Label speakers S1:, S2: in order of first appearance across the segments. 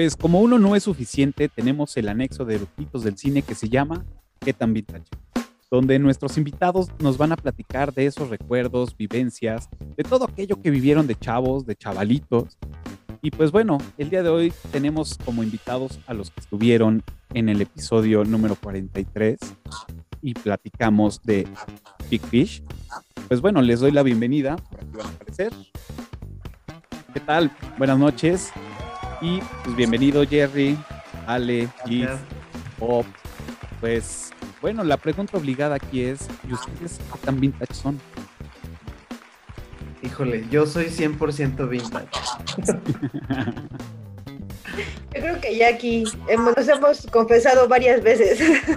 S1: Pues como uno no es suficiente, tenemos el anexo de Eructitos del Cine que se llama ¿Qué tan vintage? Donde nuestros invitados nos van a platicar de esos recuerdos, vivencias, de todo aquello que vivieron de chavos, de chavalitos. Y pues bueno, el día de hoy tenemos como invitados a los que estuvieron en el episodio número 43 y platicamos de Big Fish. Pues bueno, les doy la bienvenida, por aquí van a aparecer. ¿Qué tal? Buenas noches. Y pues bienvenido Jerry, Ale, Gis, Bob. Pues bueno, la pregunta obligada aquí es, ¿y ustedes qué tan vintage son?
S2: Híjole, yo soy 100% vintage.
S3: Yo creo que ya aquí hemos- nos hemos confesado varias veces.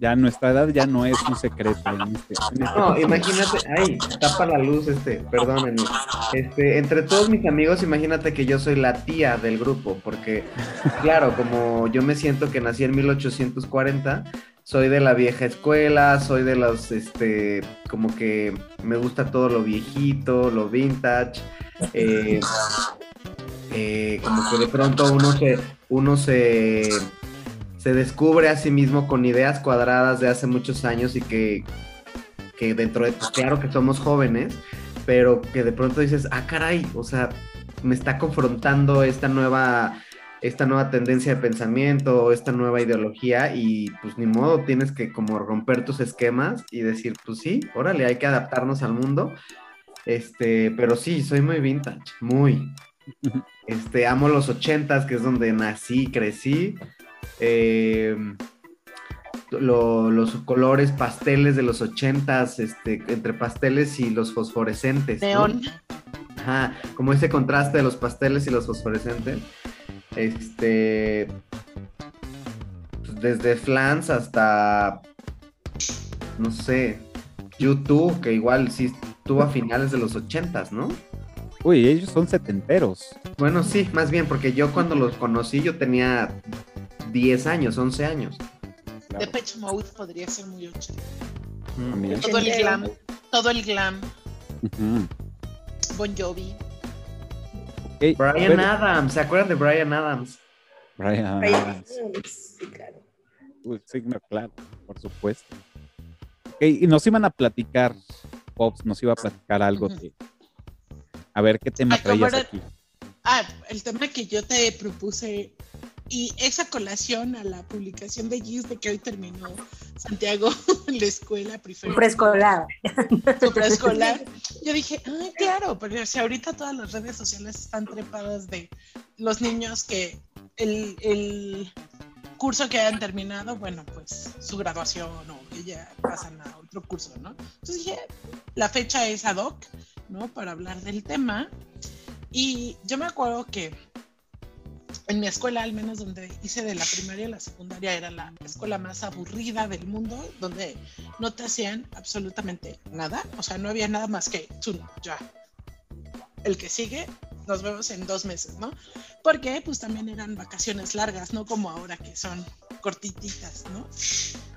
S1: Ya nuestra edad ya no es un secreto en este, en este
S2: No, imagínate, ay, tapa la luz este, perdónenme. Este, entre todos mis amigos, imagínate que yo soy la tía del grupo, porque, claro, como yo me siento que nací en 1840, soy de la vieja escuela, soy de los, este, como que me gusta todo lo viejito, lo vintage, eh, eh, como que de pronto uno se, uno se, se descubre a sí mismo con ideas cuadradas de hace muchos años y que, que dentro de, pues, claro que somos jóvenes, pero que de pronto dices, ah, caray, o sea, me está confrontando esta nueva, esta nueva tendencia de pensamiento, esta nueva ideología y pues ni modo, tienes que como romper tus esquemas y decir, pues sí, órale, hay que adaptarnos al mundo. Este, pero sí, soy muy vintage, muy. Este, amo los ochentas, que es donde nací, crecí. Eh, lo- los colores pasteles de los ochentas, este, entre pasteles y los fosforescentes. ¿no?
S4: Neón.
S2: Ajá, como ese contraste de los pasteles y los fosforescentes. Este. pues, desde Flans hasta. No sé. YouTube, que igual sí estuvo a finales de los ochentas, ¿no?
S1: Uy, ellos son setenteros.
S2: Bueno, sí, más bien, porque yo cuando los conocí yo tenía 10 años, 11 años.
S1: Claro.
S4: Depeche Mode podría ser muy ocho.
S1: También.
S4: Todo el glam. Todo el glam. Bon Jovi.
S2: Brian Adams, ¿se acuerdan de Brian Adams?
S1: Brian Adams.
S3: sí, claro.
S1: Uy, signo claro, por supuesto. Ok, y nos iban a platicar, Pops, nos iba a platicar algo de... A ver, ¿qué tema
S4: Ay, ¿cómo
S1: traías
S4: era?
S1: aquí?
S4: Ah, el tema que yo te propuse y esa colación a la publicación de Gis de que hoy terminó Santiago en la escuela preferida.
S5: preescolar.
S4: preescolar. Yo dije, ay, claro, pero si ahorita todas las redes sociales están trepadas de los niños que el, el curso que hayan terminado, bueno, pues su graduación o que ya pasan a otro curso, ¿no? Entonces dije, la fecha es ad hoc, ¿no? Para hablar del tema. Y yo me acuerdo que en mi escuela, al menos donde hice de la primaria a la secundaria, era la escuela más aburrida del mundo, donde no te hacían absolutamente nada, o sea, no había nada más que tú, ya. El que sigue, nos vemos en dos meses, ¿no? Porque pues también eran vacaciones largas, no como ahora que son cortititas, ¿no?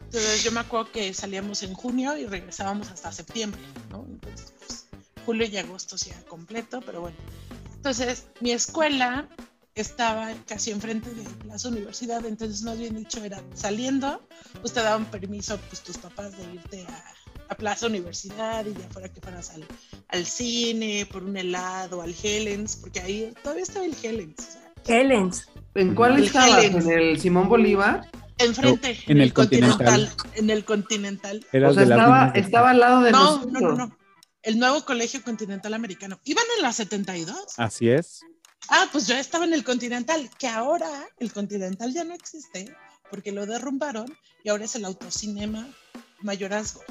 S4: Entonces yo me acuerdo que salíamos en junio y regresábamos hasta septiembre, ¿no? Entonces, pues, julio y agosto sí era completo, pero bueno. Entonces, mi escuela estaba casi enfrente de Plaza Universidad, entonces más bien dicho era saliendo, pues te daban permiso pues tus papás de irte a, a Plaza Universidad y ya fuera que fueras al, al cine, por un helado, al Helens, porque ahí todavía estaba el Helens. o sea,
S5: Helens.
S2: ¿En cuál
S4: El
S2: estabas?
S4: Helens.
S2: ¿En el Simón Bolívar?
S4: enfrente,
S1: en el Continental.
S4: en el Continental.
S1: Era
S2: O sea, estaba, estaba al lado de
S4: No, no, no, no. El nuevo Colegio Continental Americano. ¿Iban en la 72?
S1: Así es.
S4: Ah, pues yo estaba en el Continental, que ahora el Continental ya no existe porque lo derrumbaron y ahora es el autocinema Mayorazgo.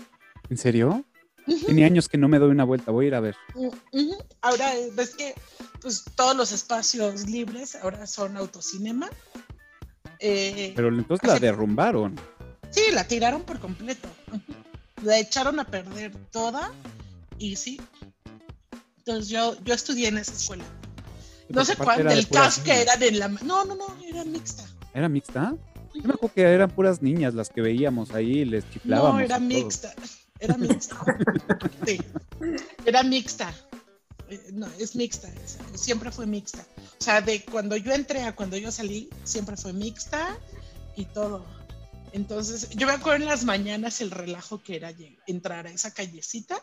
S1: ¿En serio?
S4: Ujú,
S1: Tiene años que no me doy una vuelta, voy a ir a ver.
S4: Ahora ves que pues todos los espacios libres ahora son autocinema. Eh,
S1: Pero entonces la derrumbaron.
S4: Sí, la tiraron por completo. La echaron a perder toda y sí. Entonces yo, yo estudié en esa escuela. No sé
S1: era de
S4: del
S1: puras
S4: cast que eran en la... No, no, no, era mixta.
S1: ¿Era mixta? Yo me acuerdo que eran puras niñas las que veíamos ahí, les chiflábamos.
S4: No, era
S1: y
S4: mixta. Era mixta. Sí. Era mixta. Eh, No, es mixta. siempre fue mixta. O sea, de cuando yo entré a cuando yo salí, siempre fue mixta y todo. Entonces, yo me acuerdo en las mañanas el relajo que era entrar a esa callecita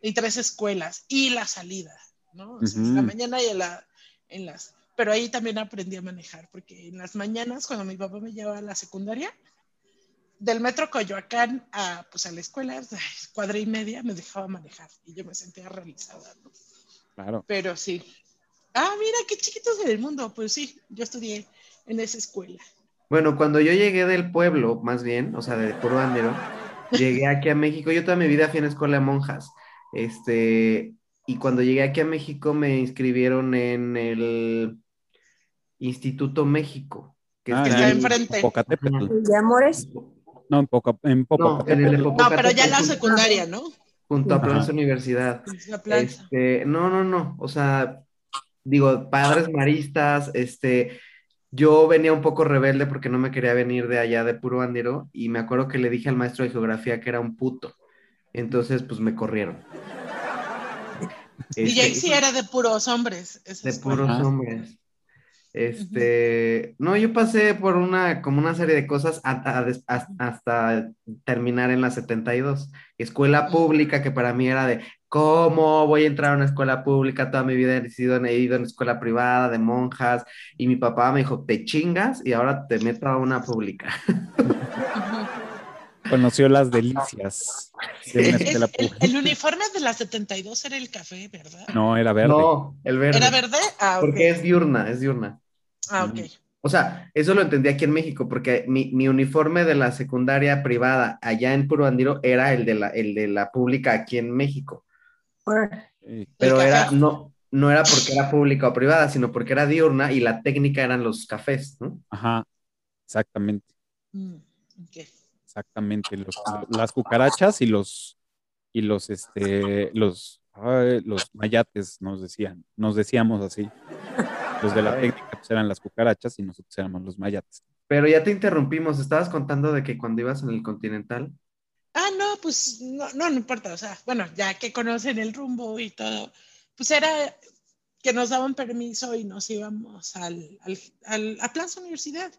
S4: y tres escuelas y la salida, ¿no? O sea, en la mañana y la, en las... Pero ahí también aprendí a manejar, porque en las mañanas, cuando mi papá me llevaba a la secundaria, del metro Coyoacán a, pues, a la escuela, cuadra y media, me dejaba manejar y yo me sentía realizada, ¿no?
S1: Claro.
S4: Pero sí. Ah, mira, qué chiquitos del mundo. Pues sí, yo estudié en esa escuela.
S2: Bueno, cuando yo llegué del pueblo, más bien, o sea, de puro bandero, llegué aquí a México. Yo toda mi vida fui a una escuela de monjas. Este, y cuando llegué aquí a México me inscribieron en el Instituto México, que
S1: Ah,
S2: está
S4: está
S2: en-
S4: enfrente.
S3: ¿De amores?
S1: No, en, Poca, en
S2: No, en el.
S4: No, pero ya la
S2: Popocatépetl,
S4: secundaria, ¿no?
S2: junto a
S1: Ajá.
S2: Plaza Universidad.
S4: Es la.
S2: Este, no, no, no, o sea, digo, padres maristas, este, yo venía un poco rebelde porque no me quería venir de allá de puro bandero y me acuerdo que le dije al maestro de geografía que era un puto, entonces pues me corrieron.
S4: Y
S2: Este,
S4: sí era de puros hombres.
S2: de puros hombres. Este, no, yo pasé por una, como una serie de cosas a- a des- a- hasta terminar en la 72. Escuela pública que para mí era de, ¿cómo voy a entrar a una escuela pública? Toda mi vida he sido, he ido en escuela privada de monjas y mi papá me dijo, te chingas y ahora te meto a una pública.
S1: Conoció las delicias de una
S4: Es-
S1: escuela
S4: el,
S1: pública.
S4: el uniforme de la 72 era el café, ¿verdad?
S1: No, era verde.
S2: No, el verde.
S4: ¿Era verde? Ah.
S2: Porque es diurna, es diurna.
S4: Ah, ok.
S2: O sea, eso lo entendí aquí en México, porque mi, mi uniforme de la secundaria privada allá en Puro Andiro era el de la, el de la pública aquí en México. Pero era, no, no era porque era pública o privada, sino porque era diurna y la técnica eran los cafés, ¿no?
S1: Ajá, exactamente,
S4: Mm, ok.
S1: Exactamente. Los- las cucarachas y los, y los, este, los, ay, los mayates nos decían, nos decíamos así. Los de la técnica pues, eran las cucarachas y nosotros éramos los mayates.
S2: Pero ya te interrumpimos, estabas contando de que cuando ibas en el Continental,
S4: Ah, no, pues no, no, no importa. O sea, bueno, ya que conocen el rumbo y todo, pues era que nos daban permiso y nos íbamos al, al, al- a Plaza Universidad,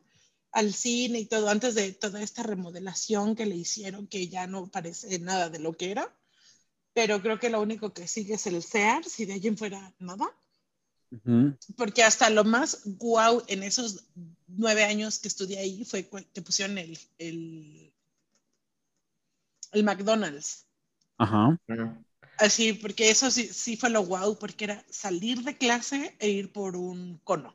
S4: al cine y todo, antes de toda esta remodelación que le hicieron, que ya no parece nada de lo que era. Pero creo que lo único que sigue es el Sears y de allí en fuera nada. Porque hasta lo más guau en esos nueve años que estudié ahí fue que pusieron el, el, el McDonald's.
S1: Ajá.
S4: Así, porque eso sí, sí fue lo guau, porque era salir de clase e ir por un cono.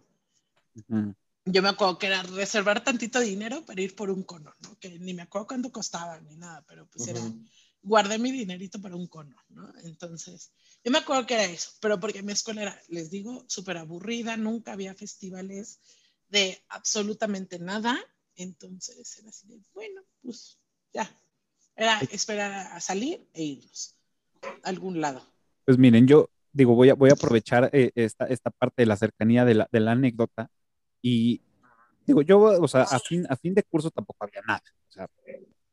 S1: ujú.
S4: Yo me acuerdo que era reservar tantito dinero para ir por un cono, ¿no? Que ni me acuerdo cuánto costaba ni nada, pero pues era,
S2: Ujú.
S4: guardé mi dinerito para un cono, ¿no? Entonces, yo me acuerdo que era eso, pero porque mi escuela era, les digo, súper aburrida, nunca había festivales de absolutamente nada, entonces era así de, bueno, pues ya, era esperar a, a salir e irnos a algún lado.
S1: Pues miren, yo digo, voy a, voy a aprovechar eh, esta, esta parte de la cercanía de la, de la anécdota y digo, yo, o sea, a fin, a fin de curso tampoco había nada, o sea,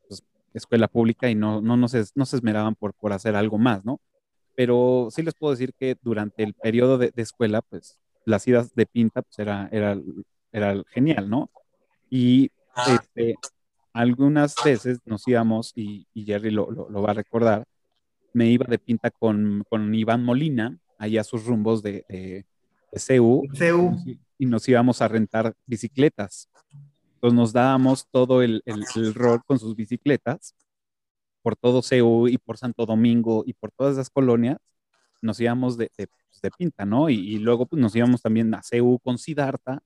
S1: pues, escuela pública y no, no, no, se, no se esmeraban por, por hacer algo más, ¿no? Pero sí les puedo decir que durante el periodo de, de escuela, pues las idas de pinta, pues era, era, era genial, ¿no? Y este, algunas veces nos íbamos, y, y Jerry lo, lo, lo va a recordar, me iba de pinta con, con Iván Molina, allá a sus rumbos de, de, de CEU,
S2: CEU.
S1: y nos íbamos a rentar bicicletas. Entonces nos dábamos todo el, el, el rol con sus bicicletas por todo CEU y por Santo Domingo y por todas esas colonias. Nos íbamos de, de, pues, de pinta, ¿no? Y, y, luego pues, nos íbamos también a CEU con Sidarta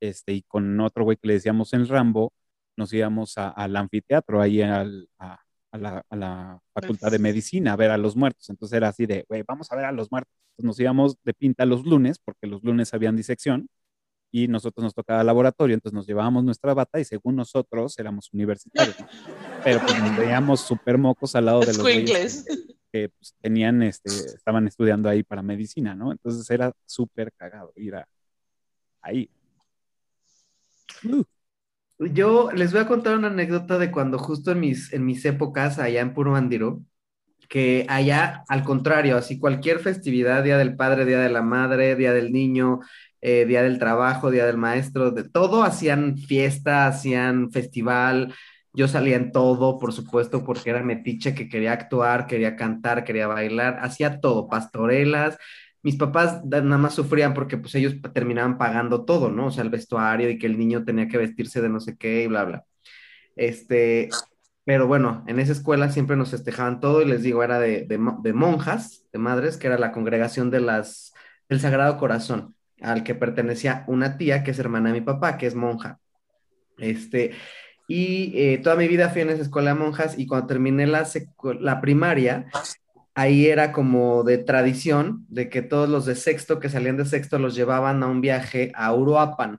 S1: este, y con otro güey que le decíamos en Rambo, nos íbamos a, al anfiteatro, ahí al, a, a, la, a, la, facultad de medicina a ver a los muertos. Entonces era así de, güey, vamos a ver a los muertos. Entonces nos íbamos de pinta los lunes, porque los lunes habían disección, y nosotros nos tocaba laboratorio, entonces nos llevábamos nuestra bata y según nosotros éramos universitarios. ¿no? Pero pues nos veíamos súper mocos al lado de los que pues, tenían, este, estaban estudiando ahí para medicina, ¿no? Entonces era súper cagado ir a, ahí.
S2: Uh. Yo les voy a contar una anécdota de cuando justo en mis, en mis épocas allá en Puro Bandiro, que allá, al contrario, así cualquier festividad, Día del Padre, Día de la Madre, Día del Niño, eh, Día del Trabajo, Día del Maestro, de todo hacían fiesta, hacían festival. Yo salía en todo, por supuesto, porque era metiche que quería actuar, quería cantar, quería bailar, hacía todo, pastorelas. Mis papás nada más sufrían porque pues ellos terminaban pagando todo, ¿no? O sea, el vestuario y que el niño tenía que vestirse de no sé qué y bla, bla. Este, pero bueno, en esa escuela siempre nos festejaban todo y les digo, era de, de, monjas, de madres, que era la congregación de las, del Sagrado Corazón, al que pertenecía una tía que es hermana de mi papá, que es monja. Este, y eh, toda mi vida fui en esa escuela de monjas y cuando terminé la, la primaria, ahí era como de tradición de que todos los de sexto que salían de sexto los llevaban a un viaje a Uruapan,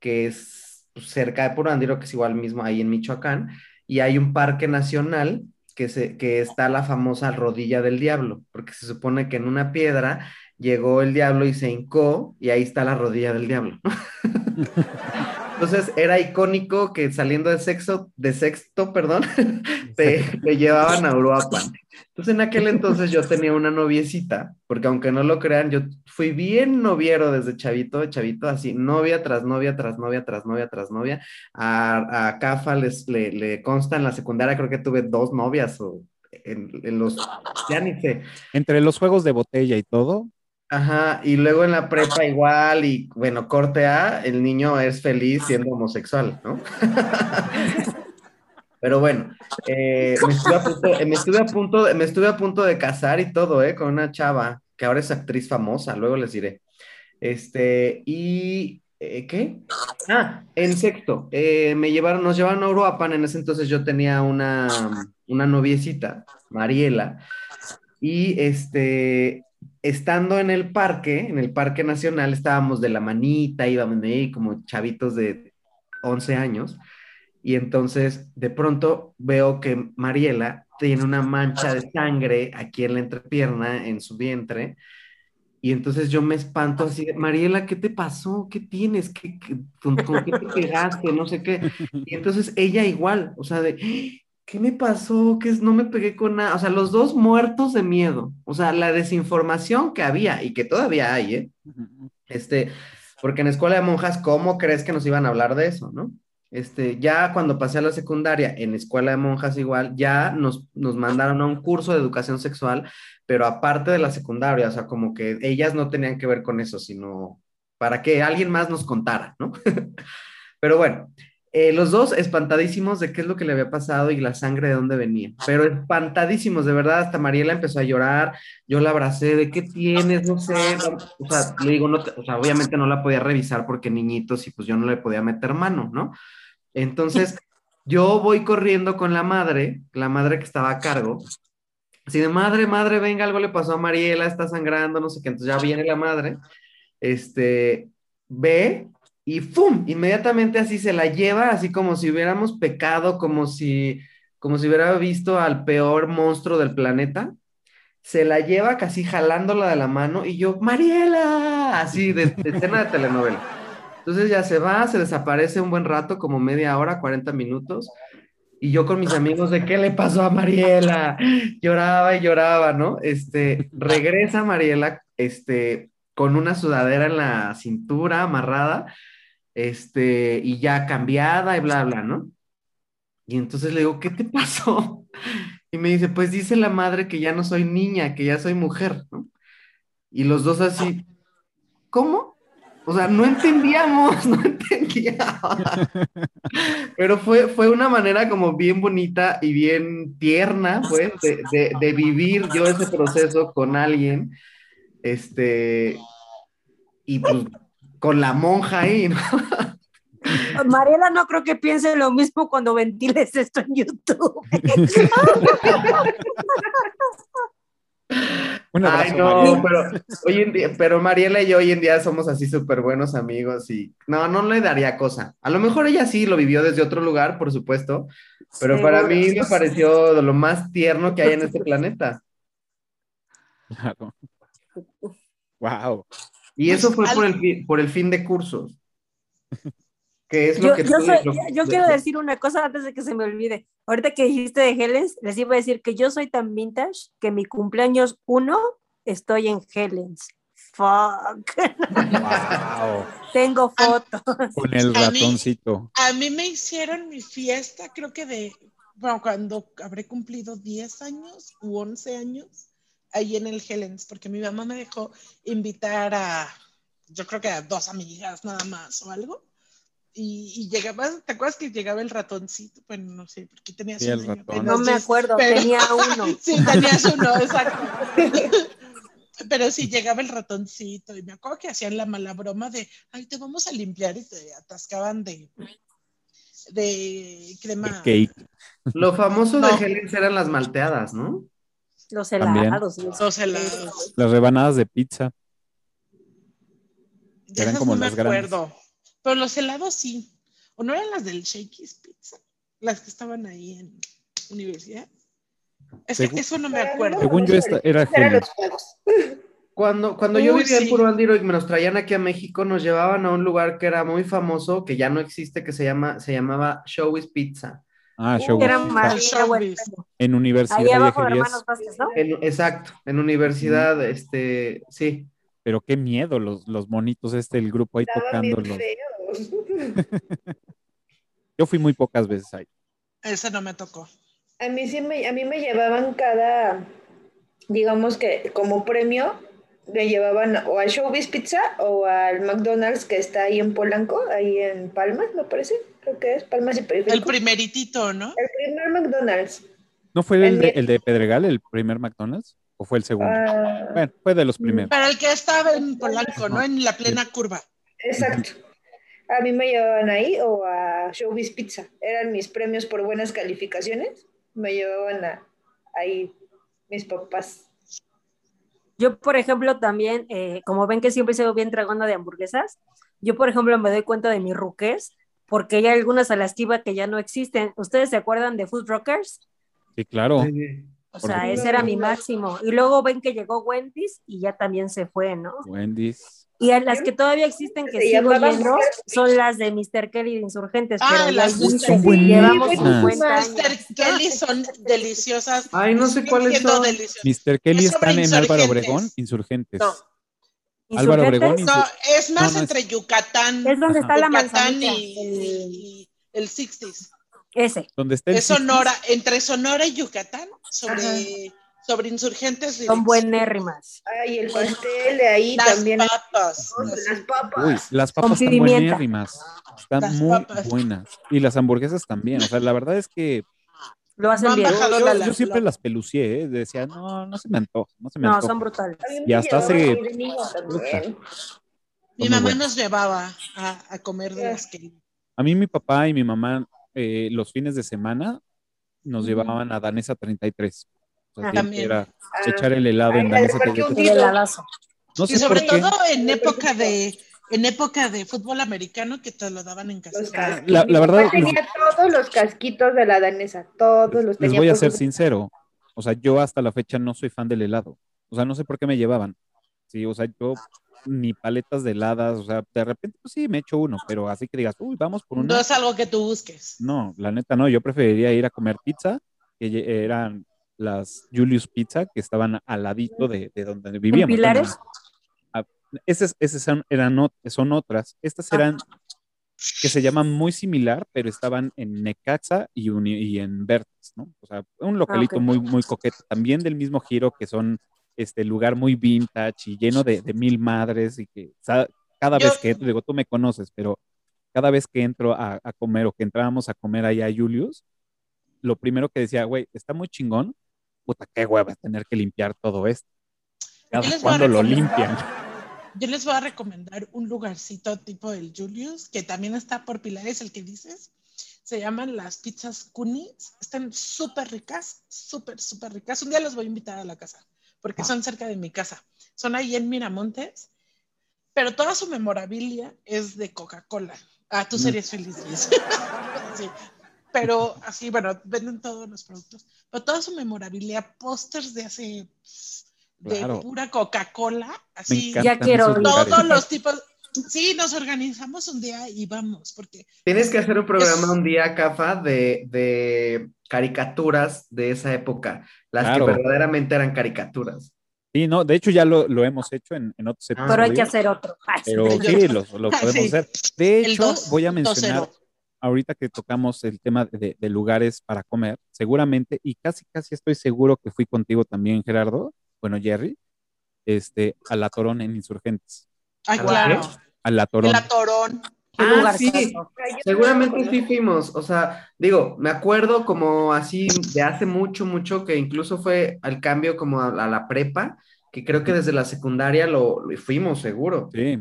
S2: que es cerca de Purandiro, que es igual mismo ahí en Michoacán y hay un parque nacional que, se, que está la famosa rodilla del diablo, porque se supone que en una piedra llegó el diablo y se hincó y ahí está la rodilla del diablo. Entonces era icónico que saliendo de sexo, de sexto, perdón, te, te llevaban a Uruapan. Entonces en aquel entonces yo tenía una noviecita, porque aunque no lo crean, yo fui bien noviero desde chavito, chavito, así, novia tras novia, tras novia, tras novia, tras novia. A, a Cafa les, le, le consta en la secundaria, creo que tuve dos novias o en, en los, ya ni sé.
S1: Entre los juegos de botella y todo.
S2: Ajá, y luego en la prepa igual, y bueno, corte A, el niño es feliz siendo homosexual, ¿no? Pero bueno, eh, me, estuve a punto, me, estuve a punto, me estuve a punto de casar y todo, ¿eh? Con una chava que ahora es actriz famosa, luego les diré. Este, y eh, ¿qué? Ah, en sexto, eh, me llevaron, nos llevaron a Uruapan, en ese entonces yo tenía una, una noviecita, Mariela, y este, estando en el parque, en el Parque Nacional, estábamos de la manita, íbamos ahí como chavitos de 11 años, y entonces de pronto veo que Mariela tiene una mancha de sangre aquí en la entrepierna, en su vientre, y entonces yo me espanto así, Mariela, ¿qué te pasó? ¿Qué tienes? ¿Qué, con, qué te pegaste? No sé qué. Y entonces ella igual, o sea, de, ¿qué me pasó? ¿Qué es? No me pegué con nada. O sea, los dos muertos de miedo. O sea, la desinformación que había y que todavía hay, ¿eh? Este, porque en escuela de monjas, ¿cómo crees que nos iban a hablar de eso, no? Este, ya cuando pasé a la secundaria, en escuela de monjas igual, ya nos, nos mandaron a un curso de educación sexual, pero aparte de la secundaria, o sea, como que ellas no tenían que ver con eso, sino para que alguien más nos contara, ¿no? pero bueno, eh, los dos espantadísimos de qué es lo que le había pasado y la sangre de dónde venía, pero espantadísimos, de verdad, hasta Mariela empezó a llorar, yo la abracé, ¿de qué tienes? No sé, o sea, le digo, no o sea, obviamente no la podía revisar porque niñitos y pues yo no le podía meter mano, ¿no? Entonces, yo voy corriendo con la madre, la madre que estaba a cargo, así de madre, madre, venga, algo le pasó a Mariela, está sangrando, no sé qué, entonces ya viene la madre, este, ve y ¡fum! Inmediatamente así se la lleva, así como si hubiéramos pecado, como si, como si hubiera visto al peor monstruo del planeta. Se la lleva casi jalándola de la mano y yo, Mariela, así de, escena de telenovela. Entonces ya se va, se desaparece un buen rato, como media hora, 40 minutos. Y yo con mis amigos de qué le pasó a Mariela, lloraba y lloraba, ¿no? Este, regresa Mariela, este, con una sudadera en la cintura amarrada, este, y ya cambiada y bla, bla, ¿no? Y entonces le digo, ¿qué te pasó? Y me dice, pues dice la madre que ya no soy niña, que ya soy mujer, ¿no? Y los dos así, ¿cómo? O sea, no entendíamos, no entendíamos. Pero fue, fue una manera como bien bonita y bien tierna, pues, de, de, vivir yo ese proceso con alguien. Este, y pues con la monja ahí, ¿no?
S5: Mariela no creo que piense lo mismo cuando ventiles esto en YouTube.
S2: Ay, no, pero, hoy en día, pero Mariela y yo hoy en día somos así súper buenos amigos y no, no le daría cosa. A lo mejor ella sí lo vivió desde otro lugar, por supuesto, pero para mí me pareció lo más tierno que hay en este planeta.
S1: Claro. Wow.
S2: Y eso fue por el, por el fin de cursos. Que es lo
S5: Yo,
S2: que
S5: yo soy-
S2: lo-
S5: yo quiero decir una cosa antes de que se me olvide. Ahorita que dijiste de Helens, les iba a decir que yo soy tan vintage que mi cumpleaños uno estoy en Helens. Fuck.
S1: Wow.
S5: Tengo fotos.
S1: Con el
S4: A mí-
S1: ratoncito.
S4: A mí me hicieron mi fiesta, creo que de, bueno, cuando habré cumplido 10 años u 11 años, ahí en el Helens, porque mi mamá me dejó invitar a, yo creo que a dos amigas nada más o algo. Y, y llegaba, ¿te acuerdas que llegaba el ratoncito? Bueno, no sé, porque tenías
S1: Sí, el
S4: un
S1: ratón.
S5: No me acuerdo,
S4: pero-
S5: tenía uno.
S4: Sí, tenías uno, exacto. Pero sí, llegaba el ratoncito y me acuerdo que hacían la mala broma de, ay, te vamos a limpiar y te atascaban de, de crema.
S1: Cake.
S2: Lo famoso
S4: No.
S2: de Helens eran las malteadas, ¿no?
S5: Los helados. los-
S4: Los helados.
S1: Las rebanadas de pizza.
S4: De
S1: Eran
S4: esas
S1: como
S4: no me
S1: las grandes.
S4: acuerdo. Pero los helados sí. ¿O no eran las del Shakey's Pizza? Las que estaban ahí en universidad. Es que eso no me acuerdo.
S1: Según yo, esta era
S3: juegos.
S2: Cuando, cuando yo vivía en. Puro Andiro y me los traían aquí a México, nos llevaban a un lugar que era muy famoso, que ya no existe, que se llama, se llamaba Showbiz Pizza.
S1: Ah, show.
S5: Era.
S1: En Universidad
S5: Ahí abajo de. Hermanos Vázquez, ¿no?
S2: En- exacto, en universidad, este, sí.
S1: Pero qué miedo los, los monitos, este, el grupo ahí tocándolos. Yo fui muy pocas veces ahí.
S4: Ese no me tocó.
S3: A mí sí me, a mí me llevaban cada, digamos que como premio, me llevaban o al Showbiz Pizza o al McDonald's que está ahí en Polanco, ahí en Palmas, me parece, creo que es Palmas y
S4: El
S3: Periférico.
S4: primeritito, ¿no?
S3: El primer McDonald's.
S1: ¿No fue el
S3: El
S1: de, el de Pedregal, el primer McDonald's? ¿O fue el segundo?
S3: Ah,
S1: Bueno, fue de los primeros.
S4: Para el que estaba en Polanco, ¿no? En la plena curva.
S3: exacto. A mí me llevaban ahí o a Showbiz Pizza. Eran mis premios por buenas calificaciones. Me llevaban a, ahí mis papás.
S5: Yo, por ejemplo, también, eh, como ven que siempre sigo bien dragona de hamburguesas, yo, por ejemplo, me doy cuenta de mis ruques, porque hay algunas a las que ya no existen. ¿Ustedes se acuerdan de Food Rockers?
S1: Sí, claro.
S5: O sea, ese era mi máximo. Y luego ven que llegó Wendy's y ya también se fue, ¿no?
S1: Wendy's.
S5: Y a las que todavía existen que
S3: Se
S5: sigo
S3: llamaban
S5: yendo son las de Mr. Kelly de Insurgentes.
S4: Ah,
S5: pero
S4: las
S5: dulces,
S1: Son
S5: llevamos
S1: buenísimas.
S5: 50 años.
S4: Mr. Kelly son deliciosas.
S2: Ay, no sé cuáles son.
S1: Mr. Kelly
S4: Es
S1: están en Álvaro. Obregón, Insurgentes.
S4: No.
S1: Álvaro. Obregón,
S4: No, es más
S1: No, no,
S4: entre Yucatán,
S5: Es donde está la
S4: y,
S5: el-
S4: y el 60s.
S5: Ese.
S1: donde está el
S4: Es Sonora, entre Sonora y Yucatán, sobre,
S3: Ajá.
S4: Sobre insurgentes.
S5: Son
S4: dirección.
S5: buenérrimas.
S3: Ay, el pastel de ahí
S4: Las
S3: también.
S4: papas.
S3: Las papas.
S1: Uy, las papas
S5: Con
S1: están buenérrimas. Están
S4: Las
S1: muy
S4: papas.
S1: buenas. Y las hamburguesas también. O sea, la verdad es que
S5: Lo hacen bien.
S1: yo, siempre
S4: la-
S1: las pelucié, ¿eh? Decía, no, no se me antoja, no se me
S5: No,
S1: antoja.
S5: son brutales.
S1: Y hasta hace-.
S4: Mi mamá nos llevaba a, a comer de las que.
S1: A mí mi papá y mi mamá eh, los fines de semana nos llevaban a Danesa 33.
S5: Ah,
S4: también.
S1: era
S3: Ah,
S1: echar el helado
S3: Ay,
S1: en Danesa 33.
S5: El heladazo.
S1: No
S4: Y
S1: sé
S4: sobre
S1: por qué.
S4: todo en época de en época de fútbol americano que te lo daban en casa.
S1: La- la verdad,
S3: papá tenía todos los casquitos de la danesa, todos los
S1: Les voy a ser sincero. O sea, yo hasta la fecha no soy fan del helado. O sea, no sé por qué me llevaban. Sí, o sea, yo ni paletas de heladas, o sea, de repente, pues sí, me echo uno, pero así que digas, uy, vamos por
S4: No
S1: una.
S4: es algo que tú busques.
S1: No, la neta no, yo preferiría ir a comer pizza, que eran las Julius Pizza, que estaban al ladito de, de donde vivíamos.
S5: Pilares?
S1: Ah, esas, esas eran, son otras. Estas eran que se llaman muy similar, pero estaban en Necaxa y, Uni- y en Vertes, ¿no? O sea, un localito
S5: ok.
S1: muy, muy coqueto, también del mismo giro que son este lugar muy vintage y lleno de, de mil madres y que cada
S4: Yo-
S1: vez que entro, digo, tú me conoces, pero cada vez que entro a, a comer o que entrábamos a comer allá a Julius, lo primero que decía, güey, está muy chingón, puta, qué hueva tener que limpiar todo esto. Cada cuando lo limpian.
S4: Yo les voy a recomendar un lugarcito tipo el Julius, que también está por Pilares, el que dices. Se llaman las pizzas Kunis. Están súper ricas, súper, súper ricas. Un día los voy a invitar a la casa, porque son cerca de mi casa. Son ahí en Miramontes, pero toda su memorabilia es de Coca-Cola. Ah, tú
S1: Mm.
S4: serías feliz, Luis. Sí. Pero así, bueno, venden todos los productos. Pero toda su memorabilia, pósters de hace de
S1: Claro.
S4: pura Coca-Cola, así.
S5: Ya quiero.
S4: Todos los tipos, Sí, nos organizamos un día y vamos, porque
S2: Tienes que hacer un programa
S4: Es-
S2: un día, Cafa, de, de caricaturas de esa época, las
S1: Claro.
S2: que verdaderamente eran caricaturas.
S1: Sí, no, de hecho ya lo, lo hemos hecho en, en otros episodios.
S5: Pero hay que hacer otro. Ay, sí.
S1: Pero sí, lo, lo
S4: Ah,
S1: podemos
S4: sí.
S1: hacer. De hecho,
S4: dos-
S1: voy a mencionar. Ahorita que tocamos el tema de, de lugares para comer, seguramente, y casi casi estoy seguro que fui contigo también, Gerardo, bueno, Jerry, este, a La Torón en Insurgentes.
S4: Ay,
S2: ¿A
S4: claro.
S1: A La Torón.
S4: El atorón.
S5: Qué
S2: Ah,
S5: lugar
S2: sí. Seguramente sí fuimos, o sea, digo, me acuerdo como así de hace mucho, mucho, que incluso fue al cambio como a, a la prepa, que creo que desde la secundaria lo, lo fuimos, seguro.
S1: Sí.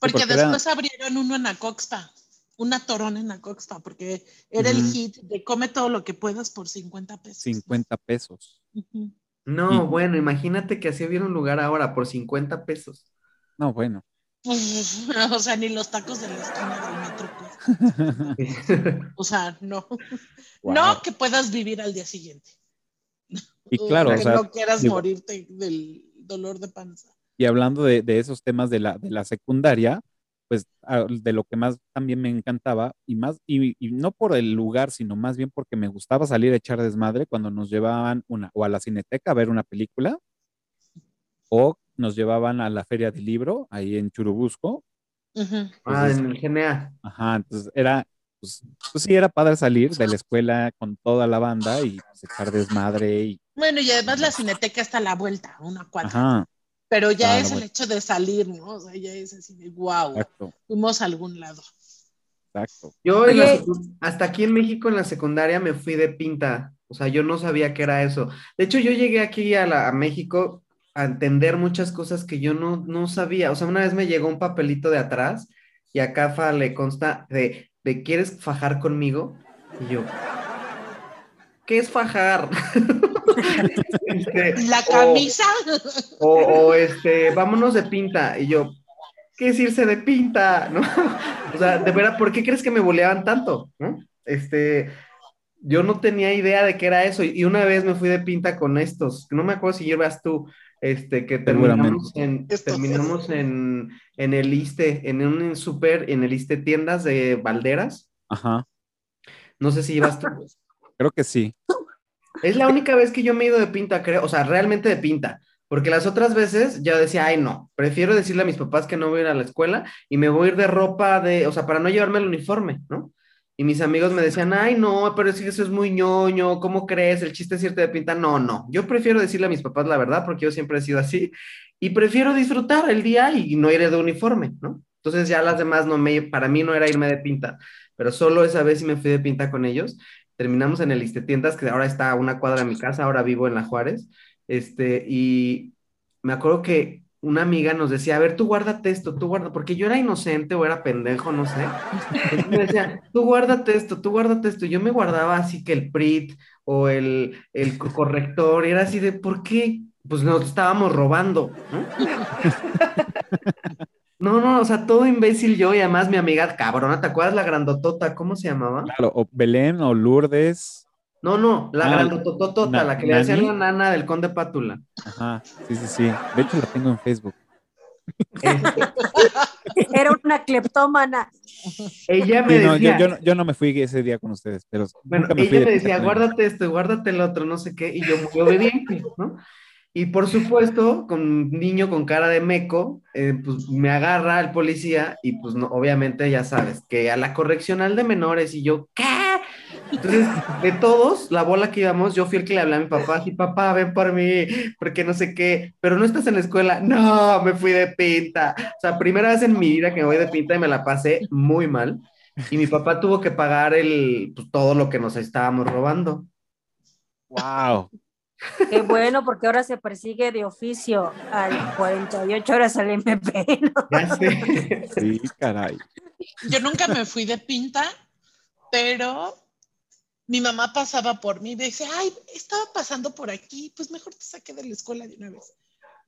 S4: Porque,
S1: porque era-
S4: después abrieron uno en Acoxpa, un atorón en Acoxpa, porque era el
S2: Ujú.
S4: hit de come todo lo que puedas por 50 pesos.
S1: 50 pesos.
S4: Ujú.
S2: No,
S1: Y-
S2: bueno, imagínate que así hubiera un lugar ahora por 50 pesos.
S1: No, bueno.
S4: O sea, ni los tacos de la esquina del metro. pues. O sea, no.
S1: Wow.
S4: No que puedas vivir al día siguiente.
S1: Y claro,
S4: que
S1: o sea,
S4: no quieras
S1: digo-
S4: morirte del dolor de panza.
S1: Y hablando de, de esos temas de la, de la secundaria, pues a- de lo que más también me encantaba, y más, y, y no por el lugar, sino más bien porque me gustaba salir a echar desmadre cuando nos llevaban una, o a la cineteca a ver una película, o nos llevaban a la feria del libro, ahí en Churubusco.
S4: Ujú.
S2: Ah,
S1: Entonces-
S2: en el GNA.
S1: Ajá, entonces era, pues, pues sí, era padre salir de la escuela con toda la banda y pues, echar desmadre y,
S4: Bueno, y además la cineteca está a la vuelta, una cuadra.
S1: ajá,
S4: Pero ya
S1: Ah,
S4: es el hecho de salir, ¿no? O sea, ya es así de wow,
S1: exacto,
S4: fuimos a algún lado.
S1: exacto.
S2: Yo la hasta aquí en México en la secundaria me fui de pinta, o sea, yo no sabía qué era eso. De hecho, yo llegué aquí a, la- a México a entender muchas cosas que yo no, no sabía. O sea, una vez me llegó un papelito de atrás y a Cafa le consta de, de ¿quieres fajar conmigo? Y yo, ¿qué es fajar? Este,
S4: La
S2: o-
S4: camisa,
S2: o, o, este, vámonos de pinta. Y yo, ¿qué es irse de pinta? ¿No? O sea, de verdad, ¿por qué crees que me boleaban tanto? ¿No? Este, yo no tenía idea de qué era eso. Y una vez me fui de pinta con estos, no me acuerdo si llevas tú, este, que terminamos en, terminamos en, en el ISTE, en un súper, en el ISTE tiendas de balderas.
S1: Ajá,
S2: No sé si llevas tú.
S1: creo que sí.
S2: Es la única vez que yo me he ido de pinta, creo, o sea, realmente de pinta, porque las otras veces yo decía, ay, no, prefiero decirle a mis papás que no voy a ir a la escuela y me voy a ir de ropa de, o sea, para no llevarme el uniforme, ¿no? Y mis amigos me decían, ay, no, pero es que eso es muy ñoño, ¿cómo crees? El chiste es irte de pinta. No, no, yo prefiero decirle a mis papás la verdad, porque yo siempre he sido así, y prefiero disfrutar el día y no ir de uniforme, ¿no? Entonces ya las demás no me, para mí no era irme de pinta, pero solo esa vez sí me fui de pinta con ellos terminamos en el Istetiendas, que ahora está a una cuadra de mi casa, ahora vivo en La Juárez, este, y me acuerdo que una amiga nos decía, a ver, tú guárdate esto, tú guarda, porque yo era inocente o era pendejo, no sé. Entonces me decía, tú guárdate esto, tú guárdate esto. Yo me guardaba así que el PRIT o el, el co- corrector, y era así de, ¿por qué? Pues nos estábamos robando, ¿no? No, no, o sea, todo imbécil yo y además mi amiga cabrona, ¿te acuerdas la grandotota? ¿Cómo se llamaba?
S1: Claro, o Belén o Lourdes.
S2: No, no, la
S1: Ah,
S2: grandototota,
S1: na-
S2: la que le
S1: ¿Nani?
S2: la nana del conde Pátula.
S1: Ajá, sí, sí, sí. De hecho, la tengo en Facebook.
S2: Este,
S5: Era una cleptómana.
S2: ella me
S1: Sí, no, yo,
S2: decía,
S1: yo no, yo no me fui ese día con ustedes, pero
S2: bueno,
S1: nunca me fui
S2: ella me decía, guárdate esto, guárdate el otro, no sé qué, y yo muy obediente, ¿no? Y por supuesto, con un niño con cara de meco, eh, pues me agarra el policía y pues no, obviamente ya sabes, que a la correccional de menores y yo, ¿qué? Entonces, de todos, la bola que íbamos, yo fui el que le hablé a mi papá, sí, papá, ven por mí, porque no sé qué, pero no estás en la escuela, no, me fui de pinta. O sea, primera vez en mi vida que me voy de pinta y me la pasé muy mal. Y mi papá tuvo que pagar el, pues, todo lo que nos estábamos robando.
S1: Wow.
S5: Qué bueno, porque ahora se persigue de oficio al 48 horas al MP. ¿no?
S2: Ya sé.
S1: Sí, caray.
S4: yo nunca me fui de pinta, pero mi mamá pasaba por mí y me dice, ay, estaba pasando por aquí, pues mejor te saqué de la escuela de una vez.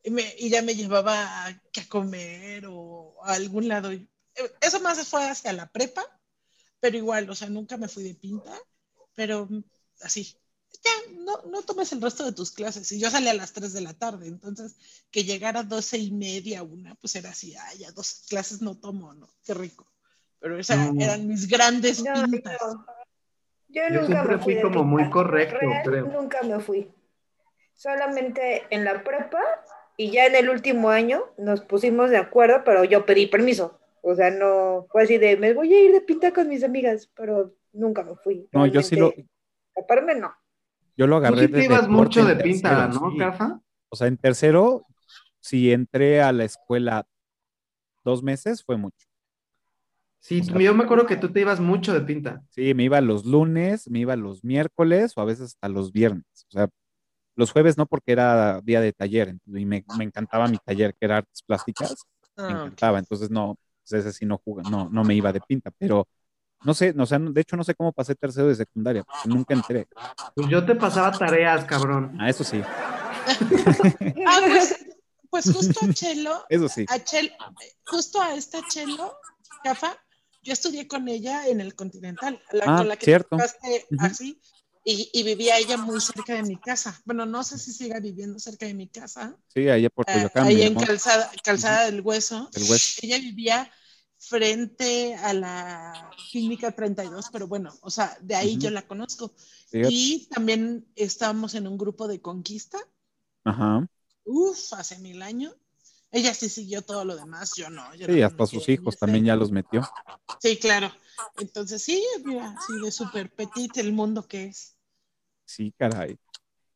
S4: Y, me, y ya me llevaba a, que a comer o a algún lado. Eh, Eso más fue hacia la prepa, pero igual, o sea, nunca me fui de pinta, pero así, ya, no, no tomes el resto de tus clases. Y yo salía a las 3 de la tarde, entonces que llegara a 12 y media, una, pues era así, ay, ya dos clases no tomo, ¿no? Qué rico. Pero esas
S2: No.
S4: eran mis grandes
S3: No,
S4: pintas.
S3: yo, yo
S2: Yo
S3: nunca
S2: siempre
S3: me
S2: fui
S3: de
S2: como muy correcto,
S3: Real,
S2: creo.
S3: Nunca me fui. Solamente en la prepa y ya en el último año nos pusimos de acuerdo, pero yo pedí permiso. O sea, no fue así de me voy a ir de pinta con mis amigas, pero nunca me fui.
S1: No, yo sí lo,
S3: Escaparme no.
S1: Yo lo
S2: Tú
S1: agarré
S2: sí te ibas mucho de pinta,
S1: tercero,
S2: ¿no,
S1: sí.
S2: Cafa?
S1: O sea, en tercero, si entré a la escuela dos meses, fue mucho.
S2: Sí,
S1: O sea,
S2: yo me acuerdo que tú te ibas mucho de pinta.
S1: Sí, me iba los lunes, me iba los miércoles o a veces hasta los viernes. O sea, los jueves no porque era día de taller y me, me encantaba mi taller que era artes plásticas, me
S4: Ah,
S1: encantaba. Entonces no, pues ese sí no jugaba, no, no me iba de pinta, pero no sé, no, o sea, de hecho no sé cómo pasé tercero de secundaria, porque nunca entré.
S2: Pues yo te pasaba tareas, cabrón.
S1: Ah, eso sí,
S4: Ah, pues, pues justo a Chelo,
S1: eso sí.
S4: a Chel, justo a esta Chelo, Cafa, yo estudié con ella en el Continental, la,
S1: Ah,
S4: con la que
S1: cierto.
S4: te tocaste
S1: Ujú.
S4: así, y, y vivía ella muy cerca de mi casa. Bueno, no sé si siga viviendo cerca de mi casa,
S1: Sí, allá por
S4: ah,
S1: Coyoacán,
S4: ahí en calzada, calzada del Hueso.
S1: del Hueso.
S4: Ella vivía frente a la Clínica 32, pero bueno, o sea, de ahí yo la conozco.
S1: Fíjate.
S4: Y también estábamos en un grupo de conquista,
S1: Ajá.
S4: uff, hace mil años. Ella sí siguió todo lo demás, yo no. yo
S1: Sí, hasta sus hijos
S4: ese-
S1: también ya los metió.
S4: Sí, claro. Entonces, sí, mira, sí, de súper petit el mundo que es.
S1: Sí, caray.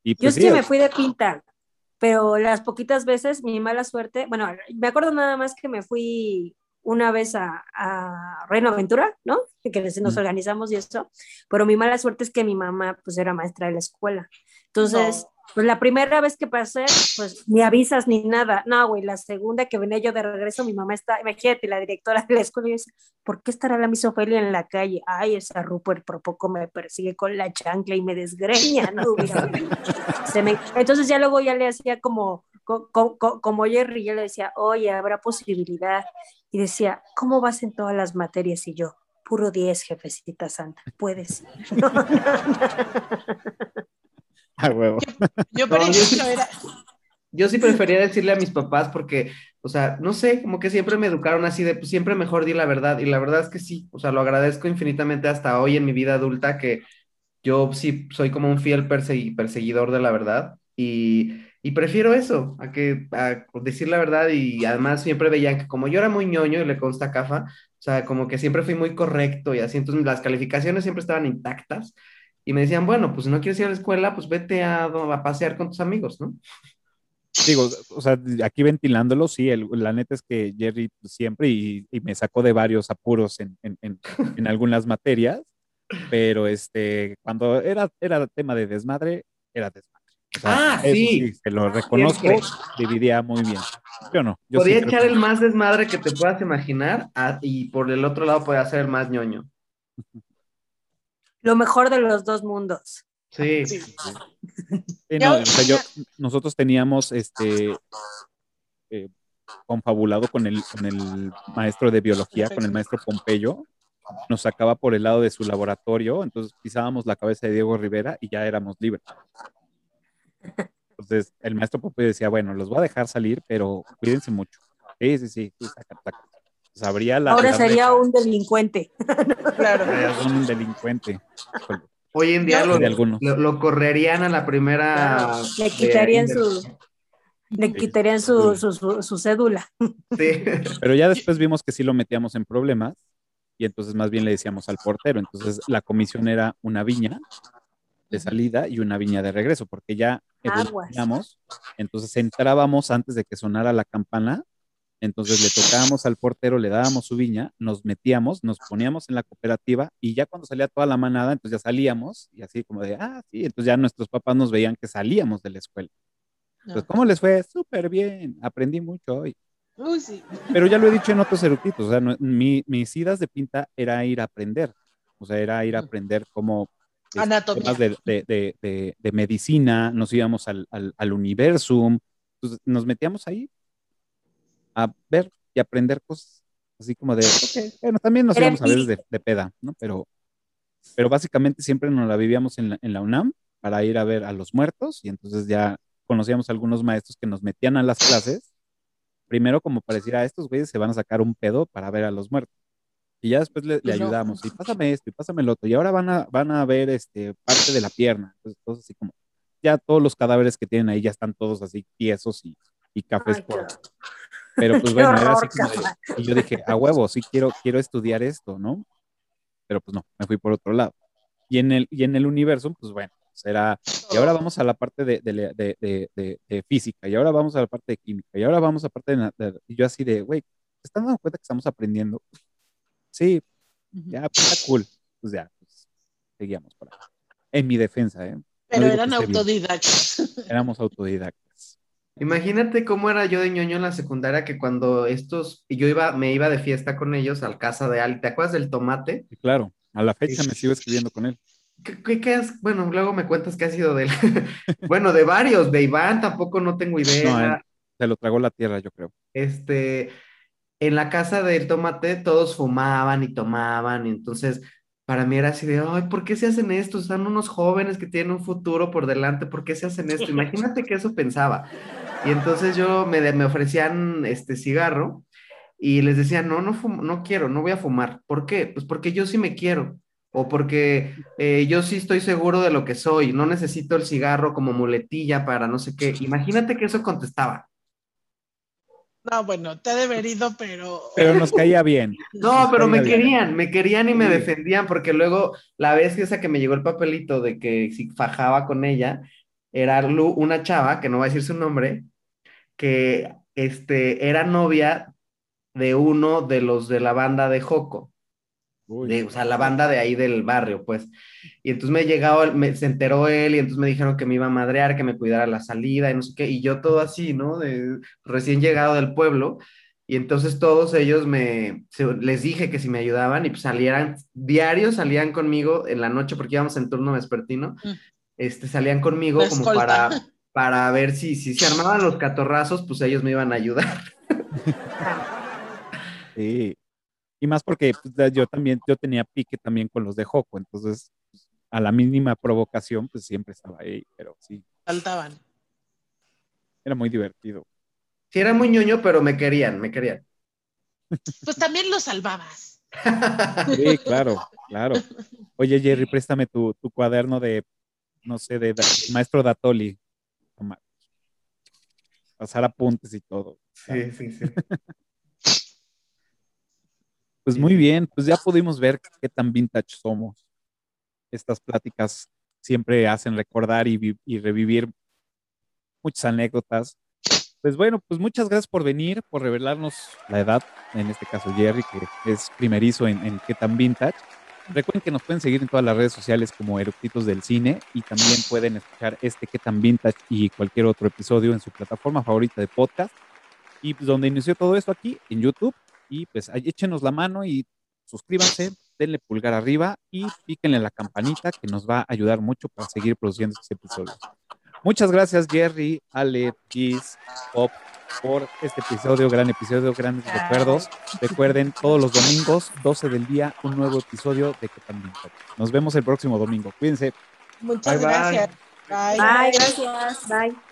S1: Y
S5: Yo
S1: pues
S5: sí
S1: sí,
S5: me fui de pinta, pero las poquitas veces, mi mala suerte, bueno, me acuerdo nada más que me fui una vez a, a Reino Aventura, ¿no? Que nos organizamos y eso, pero mi mala suerte es que mi mamá pues era maestra de la escuela. Entonces,
S4: No.
S5: pues la primera vez que pasé, pues ni avisas ni nada. No, güey, la segunda que venía yo de regreso, mi mamá está, imagínate, la directora de la escuela, y decía, ¿por qué estará la misofelia en la calle? Ay, esa Rupert por poco me persigue con la chancla y me desgreña, ¿no? Se me- Entonces ya luego ya le hacía como, co- co- co- como Jerry, yo le decía, oye, habrá posibilidad. Y decía, ¿cómo vas en todas las materias? Y yo, puro 10, jefecita santa, puedes.
S1: a huevo.
S4: Yo,
S2: yo sí-
S4: ejemplo, era.
S2: Yo sí prefería decirle a mis papás porque, o sea, no sé, como que siempre me educaron así de, pues siempre mejor di la verdad. Y la verdad es que sí, o sea, lo agradezco infinitamente hasta hoy en mi vida adulta que yo sí soy como un fiel persegui- perseguidor de la verdad. Y, y prefiero eso, a que a decir la verdad. Y además siempre veían que como yo era muy ñoño y le consta Cafa, o sea, como que siempre fui muy correcto y así, entonces las calificaciones siempre estaban intactas. Y me decían, bueno, pues si no quieres ir a la escuela, pues vete a, a pasear con tus amigos, ¿no?
S1: Digo, o sea, aquí ventilándolo, sí, el- la neta es que Jerry siempre y, y me sacó de varios apuros en, en, en, en algunas materias, pero este, cuando era, era tema de desmadre, era desmadre. O sea,
S2: Ah,
S1: eso
S2: sí.
S1: se lo reconozco,
S2: Siempre.
S1: dividía muy bien. Yo no. Yo
S2: Podía
S1: sí
S2: echar
S1: que-
S2: el más desmadre que te puedas imaginar ah, y por el otro lado podía ser el más ñoño.
S5: Lo mejor de los dos mundos.
S2: Sí.
S4: Sí.
S1: Sí,
S4: Ya-
S1: no, o sea, yo- nosotros teníamos este eh, confabulado con el, con el maestro de biología, con el maestro Pompeyo, nos sacaba por el lado de su laboratorio, entonces pisábamos la cabeza de Diego Rivera y ya éramos libres. Entonces el maestro Pompeyo decía, bueno, los voy a dejar salir, pero cuídense mucho. Sí, sí, sí, sí, saca, saca. Pues la...
S5: Ahora
S1: la
S5: sería un delincuente.
S4: Claro.
S1: era un delincuente.
S2: Hoy en día
S4: Yo-
S2: lo,
S1: de algunos.
S2: lo, lo correrían a la primera.
S5: Le quitarían
S2: de-
S5: su, le quitarían su, su, su- su cédula.
S2: Sí.
S1: Pero ya después vimos que sí lo metíamos en problemas y entonces más bien le decíamos al portero. Entonces la comisión era una viña de salida y una viña de regreso, porque ya evolucionamos. Entonces entrábamos antes de que sonara la campana. Entonces le tocábamos al portero, le dábamos su viña, nos metíamos, nos poníamos en la cooperativa y ya cuando salía toda la manada, entonces ya salíamos y así como de, ah, sí, entonces ya nuestros papás nos veían que salíamos de la escuela. Entonces, ¿cómo les fue? Súper bien, aprendí mucho hoy.
S4: Uy, sí.
S1: Pero ya lo he dicho en otros eructitos, o sea, no- mi- mis idas de pinta era ir a aprender, o sea, era ir a aprender cómo
S4: Anatomía.
S1: temas de, de- de- de- medicina, nos íbamos al, al, al universum, entonces nos metíamos ahí a ver y aprender cosas, así como de, ok, bueno, también nos
S5: Era
S1: íbamos a veces de, peda, ¿no? Pero, pero básicamente siempre nos la vivíamos en la, en la UNAM para ir a ver a los muertos y entonces ya conocíamos algunos maestros que nos metían a las clases, primero como para decir, a estos güeyes se van a sacar un pedo para ver a los muertos. Y ya después le, le
S4: No.
S1: ayudamos, y pásame esto, y pásame el otro, y ahora van a, van a ver este, parte de la pierna. Entonces, todos así como, ya todos los cadáveres que tienen ahí ya están todos así tiesos y, y cafés
S5: Ay,
S1: por,
S5: qué-
S1: pero pues bueno, era así como de- y yo dije, a huevo, sí quiero, quiero estudiar esto, ¿no? Pero pues no, me fui por otro lado. Y en el, y en el universo, pues bueno, pues era, y ahora vamos a la parte de, de, de, de- física, y ahora vamos a la parte de química, y ahora vamos a la parte de, y yo así de, güey, ¿se están dando cuenta que estamos aprendiendo? Sí, ya, pues está cool. Pues ya, pues seguíamos por ahí. En mi defensa, ¿eh?
S4: Pero eran autodidactas.
S1: Éramos autodidactas.
S2: Imagínate cómo era yo de ñoño en la secundaria que cuando estos, y yo iba, me iba de fiesta con ellos al casa de Ali, ¿te acuerdas del tomate?
S1: Y claro, a la fecha me sigo escribiendo con él.
S2: ¿Qué, qué- qué has- Bueno, luego me cuentas qué ha sido de él. Bueno, de varios, de Iván tampoco no tengo idea.
S1: No. Se lo tragó la tierra, yo creo.
S2: Este, en la casa del tomate todos fumaban y tomaban, y entonces para mí era así de, ay, ¿por qué se hacen esto? Están unos jóvenes que tienen un futuro por delante, ¿por qué se hacen esto? Imagínate que eso pensaba. Y entonces yo me, me ofrecían este cigarro y les decía, no, no, fum- no quiero, no voy a fumar. ¿Por qué? Pues porque yo sí me quiero. O porque eh, yo sí estoy seguro de lo que soy, no necesito el cigarro como muletilla para no sé qué. Imagínate que eso contestaba.
S4: No, bueno, te ha de haber ido, pero.
S1: Pero nos caía bien.
S2: No,
S1: Nos
S2: pero me
S1: bien.
S2: querían, me querían y me
S1: Sí.
S2: defendían, porque luego la vez que esa que me llegó el papelito de que si fajaba con ella, era Lu, una chava, que no va a decir su nombre, que este, era novia de uno de los de la banda de Joco, de, o sea, la banda de ahí del barrio, pues. Y entonces me llegado, me, se enteró él y entonces me dijeron que me iba a madrear, que me cuidara la salida y no sé qué, y yo todo así, ¿no? De recién llegado del pueblo. Y entonces todos ellos me, se- les dije que si me ayudaban y pues salieran, diarios salían conmigo en la noche porque íbamos en turno vespertino,
S4: Mm.
S2: este, salían conmigo como para, para ver si, si se armaban los catorrazos, pues ellos me iban a ayudar.
S1: Sí. Y más porque pues, yo también, yo tenía pique también con los de Joco, entonces pues, a la mínima provocación, pues siempre estaba ahí, pero sí,
S4: Faltaban.
S1: era muy divertido.
S2: Sí, era muy ñoño, pero me querían, me querían.
S4: Pues también lo salvabas.
S1: Sí, claro, claro. Oye, Jerry, préstame tu, tu cuaderno de, no sé, de, da- maestro Datoli. Toma. Pasar apuntes y todo.
S2: Sí, sí, sí.
S1: Pues muy bien, pues ya pudimos ver qué tan vintage somos. Estas pláticas siempre hacen recordar y, y revivir muchas anécdotas. Pues bueno, pues muchas gracias por venir, por revelarnos la edad, en este caso Jerry, que es primerizo en, en qué tan vintage. Recuerden que nos pueden seguir en todas las redes sociales como Eructitos del Cine y también pueden escuchar este qué tan vintage y cualquier otro episodio en su plataforma favorita de podcast. Y pues donde inició todo esto aquí, en YouTube. Y pues ahí échenos la mano y suscríbanse, denle pulgar arriba y píquenle la campanita que nos va a ayudar mucho para seguir produciendo estos episodios. Muchas gracias Jerry, Ale, Giz, Pop por este episodio, gran episodio, grandes
S5: Ay.
S1: recuerdos. Recuerden, todos los domingos, 12 del día, un nuevo episodio de Que también. Nos vemos el próximo domingo. Cuídense.
S4: Muchas
S2: Bye, bye.
S4: gracias. Bye.
S5: Bye, gracias. Bye.